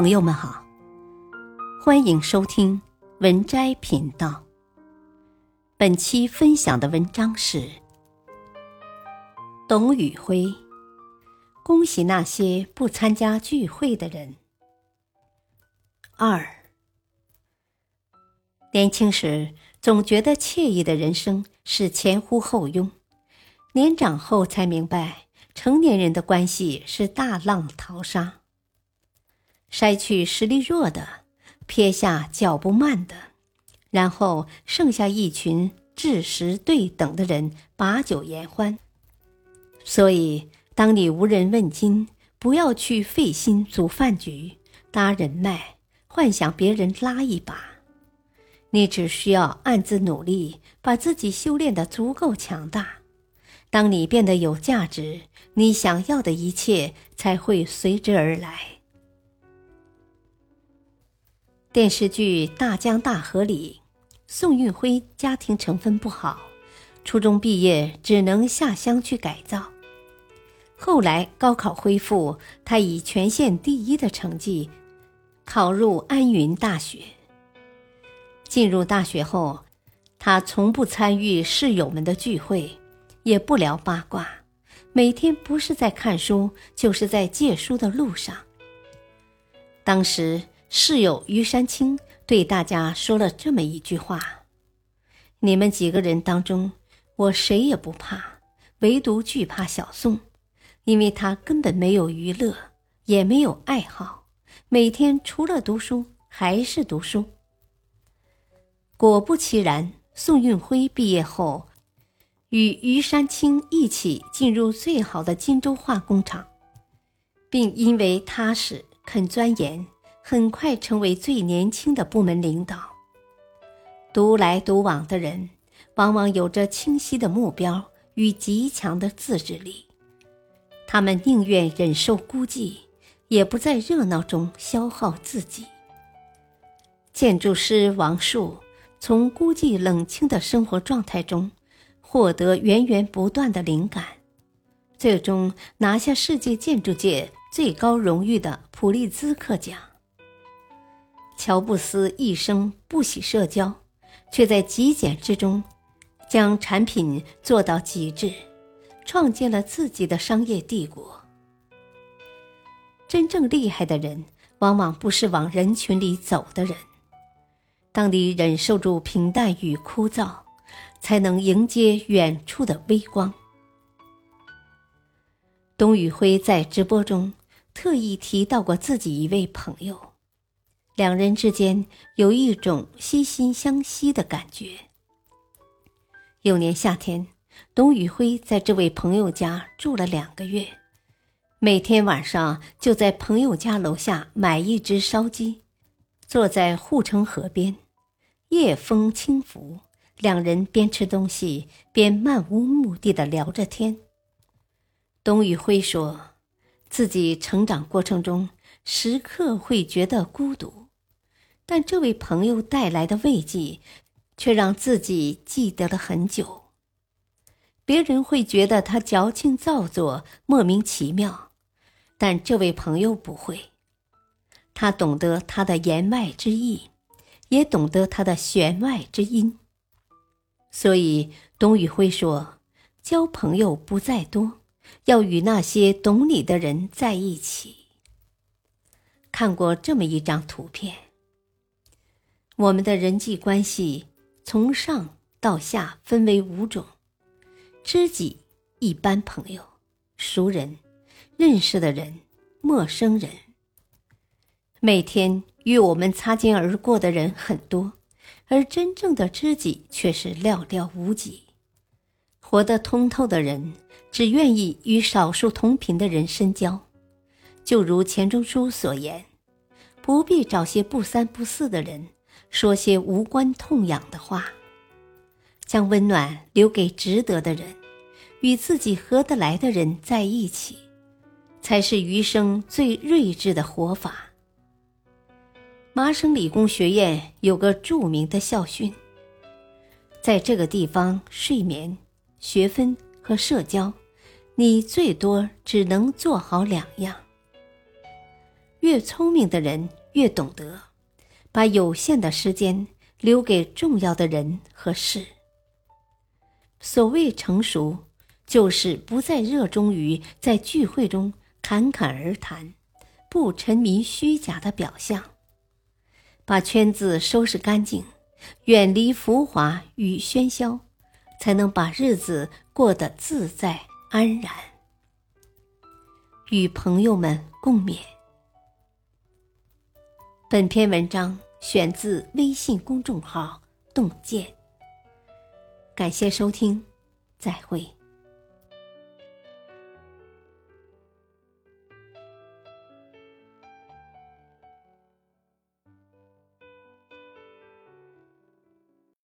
朋友们好，欢迎收听文摘频道。本期分享的文章是董宇辉。恭喜那些不参加聚会的人。二，年轻时总觉得惬意的人生是前呼后拥，年长后才明白，成年人的关系是大浪淘沙。筛去实力弱的，撇下脚步慢的，然后剩下一群志识对等的人把酒言欢。所以。当你无人问津，不要去费心组饭局、搭人脉、幻想别人拉一把。你只需要暗自努力，把自己修炼的足够强大。当你变得有价值，你想要的一切才会随之而来。电视剧《大江大河》里，宋运辉家庭成分不好，初中毕业只能下乡去改造。后来高考恢复，他以全县第一的成绩考入安云大学。进入大学后，他从不参与室友们的聚会，也不聊八卦，每天不是在看书，就是在借书的路上。当时室友于山青对大家说了这么一句话：“你们几个人当中，我谁也不怕，唯独惧怕小宋。”因为他根本没有娱乐，也没有爱好，每天除了读书还是读书。果不其然，宋运辉毕业后，与于山青一起进入最好的荆州化工厂，并因为踏实肯钻研，很快成为最年轻的部门领导。独来独往的人，往往有着清晰的目标与极强的自制力。他们宁愿忍受孤寂，也不在热闹中消耗自己。建筑师王树从孤寂冷清的生活状态中，获得源源不断的灵感，最终拿下世界建筑界最高荣誉的普利兹克奖。乔布斯一生不喜社交，却在极简之中，将产品做到极致。创建了自己的商业帝国。真正厉害的人，往往不是往人群里走的人。当你忍受住平淡与枯燥，才能迎接远处的微光。董宇辉在直播中特意提到过自己一位朋友，两人之间有一种惺惺相惜的感觉。有年夏天。董宇辉在这位朋友家住了两个月，每天晚上就在朋友家楼下买一只烧鸡，坐在护城河边，夜风轻拂，两人边吃东西边漫无目的的聊着天。董宇辉说，自己成长过程中时刻会觉得孤独，但这位朋友带来的慰藉，却让自己记得了很久。别人会觉得他矫情造作、莫名其妙，但这位朋友不会。他懂得他的言外之意，也懂得他的弦外之音。所以，董宇辉说：“交朋友不在多，要与那些懂你的人在一起。”看过这么一张图片：我们的人际关系从上到下分为五种。知己、一般朋友、熟人、认识的人、陌生人。每天与我们擦肩而过的人很多，而真正的知己却是寥寥无几。活得通透的人，只愿意与少数同频的人深交。就如钱钟书所言：“不必找些不三不四的人，说些无关痛痒的话。”将温暖留给值得的人，与自己合得来的人在一起，才是余生最睿智的活法。麻省理工学院有个著名的校训：在这个地方，睡眠、学分和社交，你最多只能做好两样。越聪明的人越懂得，把有限的时间留给重要的人和事。所谓成熟，就是不再热衷于在聚会中侃侃而谈，不沉迷虚假的表象，把圈子收拾干净，远离浮华与喧嚣，才能把日子过得自在安然。与朋友们共勉。本篇文章选自微信公众号“洞见”。感谢收听，再会。